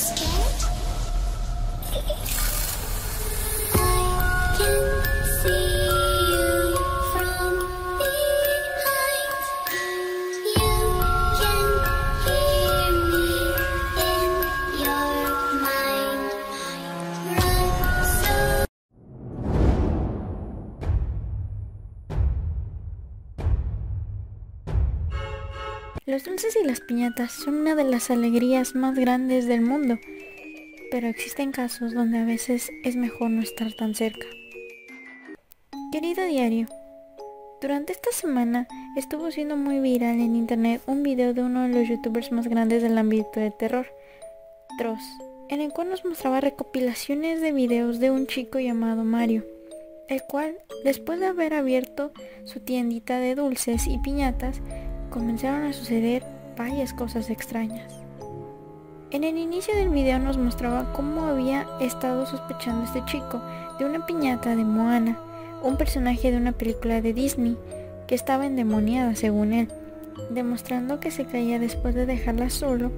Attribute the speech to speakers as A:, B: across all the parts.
A: scared? Los dulces y las piñatas son una de las alegrías más grandes del mundo, pero existen casos donde a veces es mejor no estar tan cerca. Querido diario, durante esta semana estuvo siendo muy viral en internet un video de uno de los youtubers más grandes del ámbito de terror, Tross, en el cual nos mostraba recopilaciones de videos de un chico llamado Mario, el cual, después de haber abierto su tiendita de dulces y piñatas, comenzaron a suceder varias cosas extrañas. En el inicio del video nos mostraba cómo había estado sospechando este chico de una piñata de Moana, un personaje de una película de Disney que estaba endemoniada según él, demostrando que se caía después de dejarla solo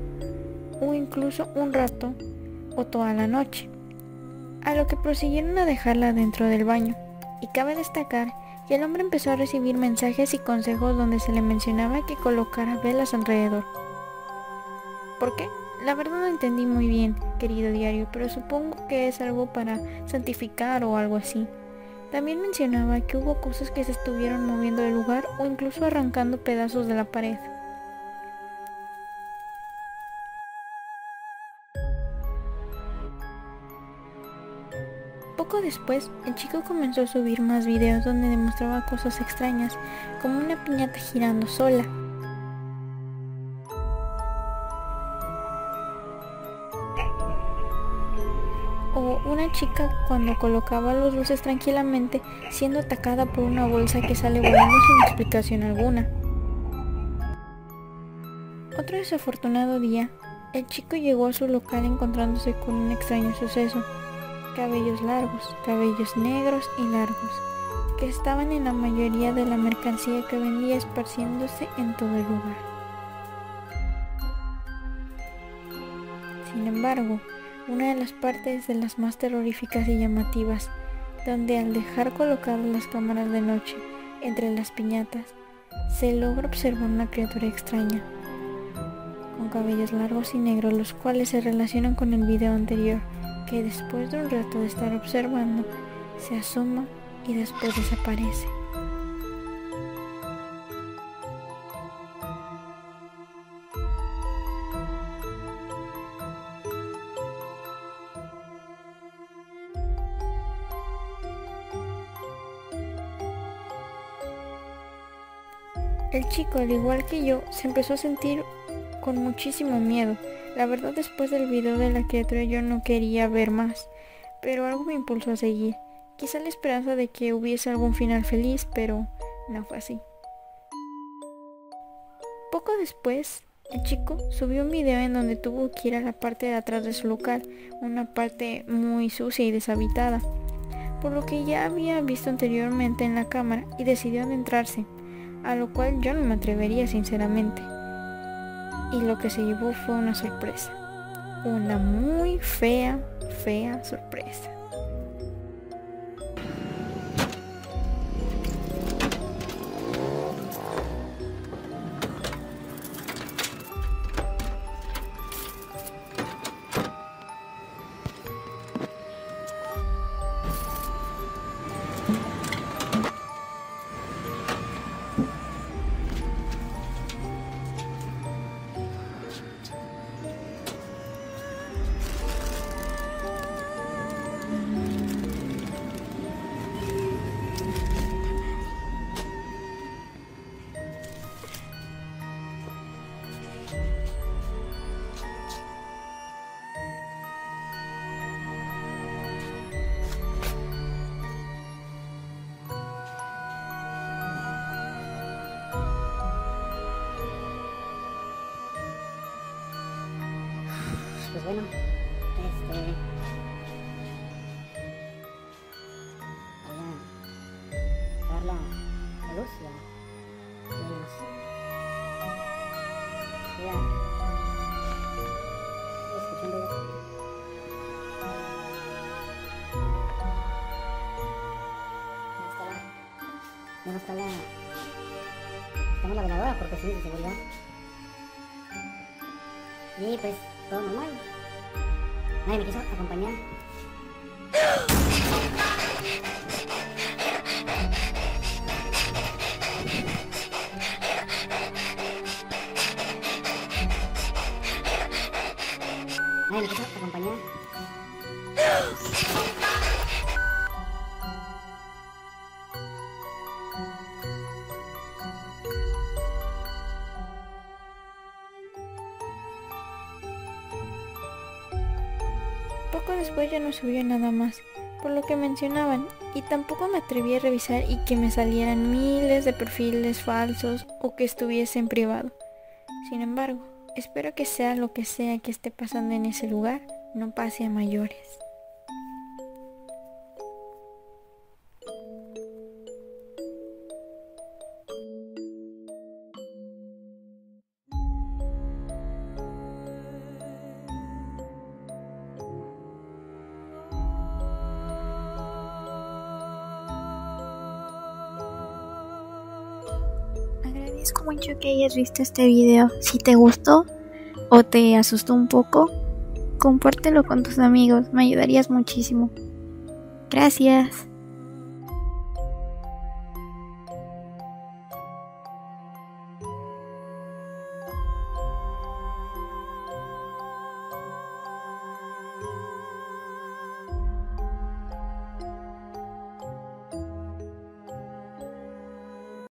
A: o incluso un rato o toda la noche, a lo que prosiguieron a dejarla dentro del baño. Y cabe destacar y el hombre empezó a recibir mensajes y consejos donde se le mencionaba que colocara velas alrededor. ¿Por qué? La verdad no entendí muy bien, querido diario, pero supongo que es algo para santificar o algo así. También mencionaba que hubo cosas que se estuvieron moviendo del lugar o incluso arrancando pedazos de la pared. Poco después, el chico comenzó a subir más videos donde demostraba cosas extrañas, como una piñata girando sola. O una chica cuando colocaba los dulces tranquilamente siendo atacada por una bolsa que sale volando sin explicación alguna. Otro desafortunado día, el chico llegó a su local encontrándose con un extraño suceso cabellos largos, cabellos negros y largos, que estaban en la mayoría de la mercancía que vendía esparciéndose en todo el lugar. Sin embargo, una de las partes de las más terroríficas y llamativas, donde al dejar colocadas las cámaras de noche entre las piñatas, se logra observar una criatura extraña, con cabellos largos y negros, los cuales se relacionan con el video anterior, que después de un rato de estar observando, se asoma y después desaparece. El chico, al igual que yo, se empezó a sentir con muchísimo miedo. La verdad después del video de la criatura yo no quería ver más, pero algo me impulsó a seguir. Quizá la esperanza de que hubiese algún final feliz, pero no fue así. Poco después, el chico subió un video en donde tuvo que ir a la parte de atrás de su local, una parte muy sucia y deshabitada, por lo que ya había visto anteriormente en la cámara y decidió adentrarse, a lo cual yo no me atrevería sinceramente y lo que se llevó fue una sorpresa. Una muy fea, fea sorpresa.
B: pues bueno, este... Voy a dar la, la luz y a... Voy a... Escuchando... No está la... Tengo la veladora porque sí, de seguridad. Y pues... todo normal. Nadie me quiso acompañar. Nadie me quiso.
A: Poco después ya no subió nada más, por lo que mencionaban, y tampoco me atreví a revisar y que me salieran miles de perfiles falsos o que estuviese en privado. Sin embargo, espero que sea lo que sea que esté pasando en ese lugar, no pase a mayores. Agradezco mucho que hayas visto este video. Si te gustó o te asustó un poco, compártelo con tus amigos, me ayudarías muchísimo. Gracias.